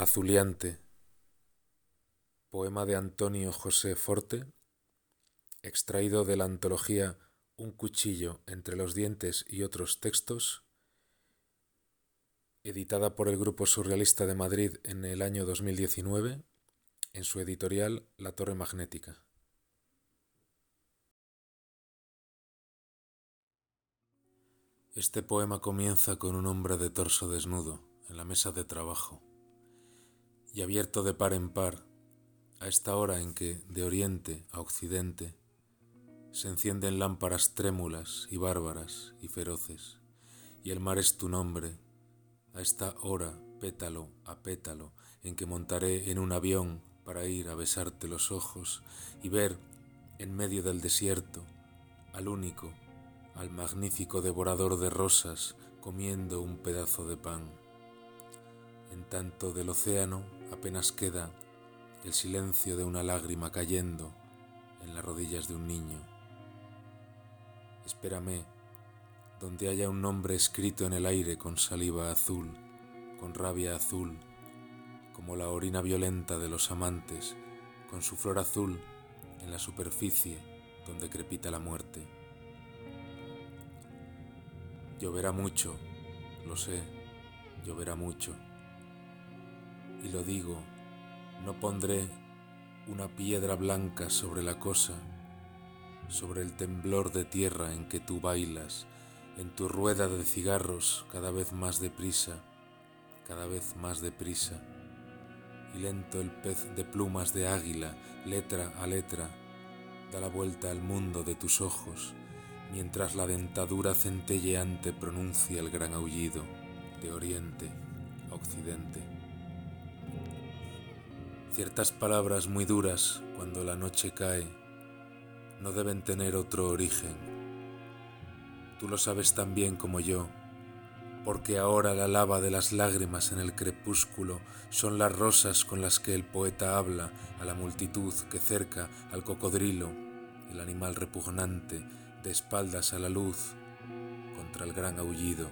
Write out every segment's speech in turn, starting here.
Azuliante, poema de Antonio José Forte, extraído de la antología Un cuchillo entre los dientes y otros textos, editada por el Grupo Surrealista de Madrid en el año 2019, en su editorial La Torre Magnética. Este poema comienza con un hombre de torso desnudo en la mesa de trabajo y abierto de par en par a esta hora en que, de oriente a occidente, se encienden lámparas trémulas y bárbaras y feroces, y el mar es tu nombre, a esta hora, pétalo a pétalo, en que montaré en un avión para ir a besarte los ojos y ver, en medio del desierto, al único, al magnífico devorador de rosas comiendo un pedazo de pan. En tanto del océano apenas queda el silencio de una lágrima cayendo en las rodillas de un niño. Espérame donde haya un nombre escrito en el aire con saliva azul, con rabia azul, como la orina violenta de los amantes, con su flor azul en la superficie donde crepita la muerte. Lloverá mucho, lo sé, lloverá mucho y lo digo, no pondré una piedra blanca sobre la cosa, sobre el temblor de tierra en que tú bailas, en tu rueda de cigarros cada vez más deprisa, cada vez más deprisa, y lento el pez de plumas de águila, letra a letra, da la vuelta al mundo de tus ojos, mientras la dentadura centelleante pronuncia el gran aullido de oriente a occidente. Ciertas palabras muy duras cuando la noche cae no deben tener otro origen. Tú lo sabes tan bien como yo, porque ahora la lava de las lágrimas en el crepúsculo son las rosas con las que el poeta habla a la multitud que cerca al cocodrilo, el animal repugnante, de espaldas a la luz, contra el gran aullido.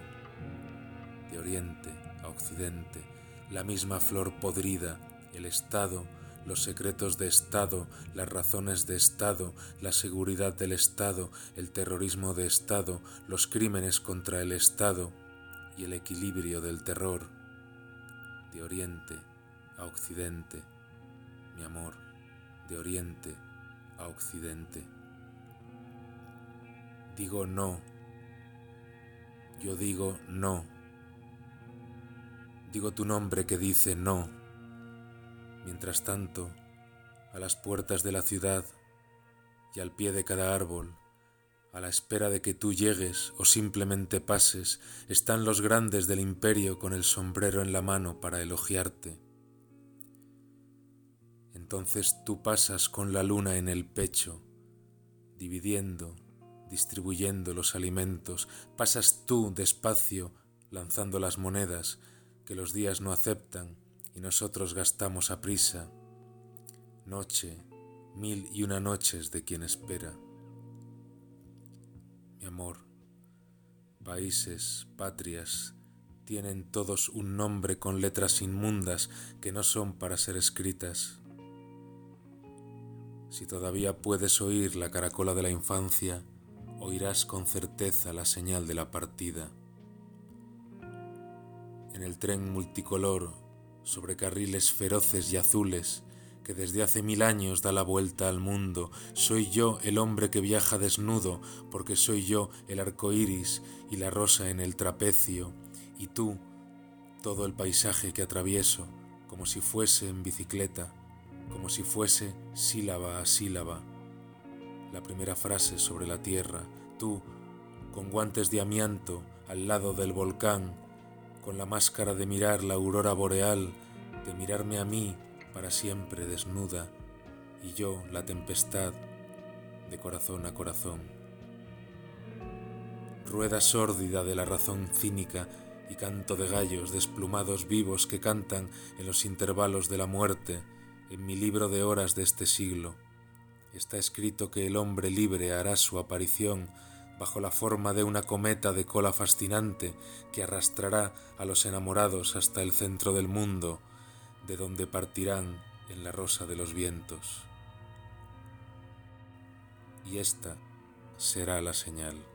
De oriente a occidente, la misma flor podrida el Estado, los secretos de Estado, las razones de Estado, la seguridad del Estado, el terrorismo de Estado, los crímenes contra el Estado y el equilibrio del terror. De Oriente a Occidente, mi amor, de Oriente a Occidente. Digo no, yo digo no, digo tu nombre que dice no Mientras tanto, a las puertas de la ciudad y al pie de cada árbol, a la espera de que tú llegues o simplemente pases, están los grandes del imperio con el sombrero en la mano para elogiarte. Entonces tú pasas con la luna en el pecho, dividiendo, distribuyendo los alimentos, pasas tú despacio, lanzando las monedas que los días no aceptan, y nosotros gastamos a prisa, noche, mil y una noches de quien espera. Mi amor, países, patrias, tienen todos un nombre con letras inmundas que no son para ser escritas. Si todavía puedes oír la caracola de la infancia, oirás con certeza la señal de la partida. En el tren multicolor sobre carriles feroces y azules, que desde hace mil años da la vuelta al mundo. Soy yo el hombre que viaja desnudo, porque soy yo el arco iris y la rosa en el trapecio, y tú, todo el paisaje que atravieso, como si fuese en bicicleta, como si fuese sílaba a sílaba. La primera frase sobre la tierra, tú, con guantes de amianto, al lado del volcán, con la máscara de mirar la aurora boreal, de mirarme a mí para siempre desnuda, y yo la tempestad de corazón a corazón. Rueda sórdida de la razón cínica y canto de gallos desplumados vivos que cantan en los intervalos de la muerte, en mi libro de horas de este siglo. Está escrito que el hombre libre hará su aparición bajo la forma de una cometa de cola fascinante que arrastrará a los enamorados hasta el centro del mundo, de donde partirán en la rosa de los vientos. Y esta será la señal.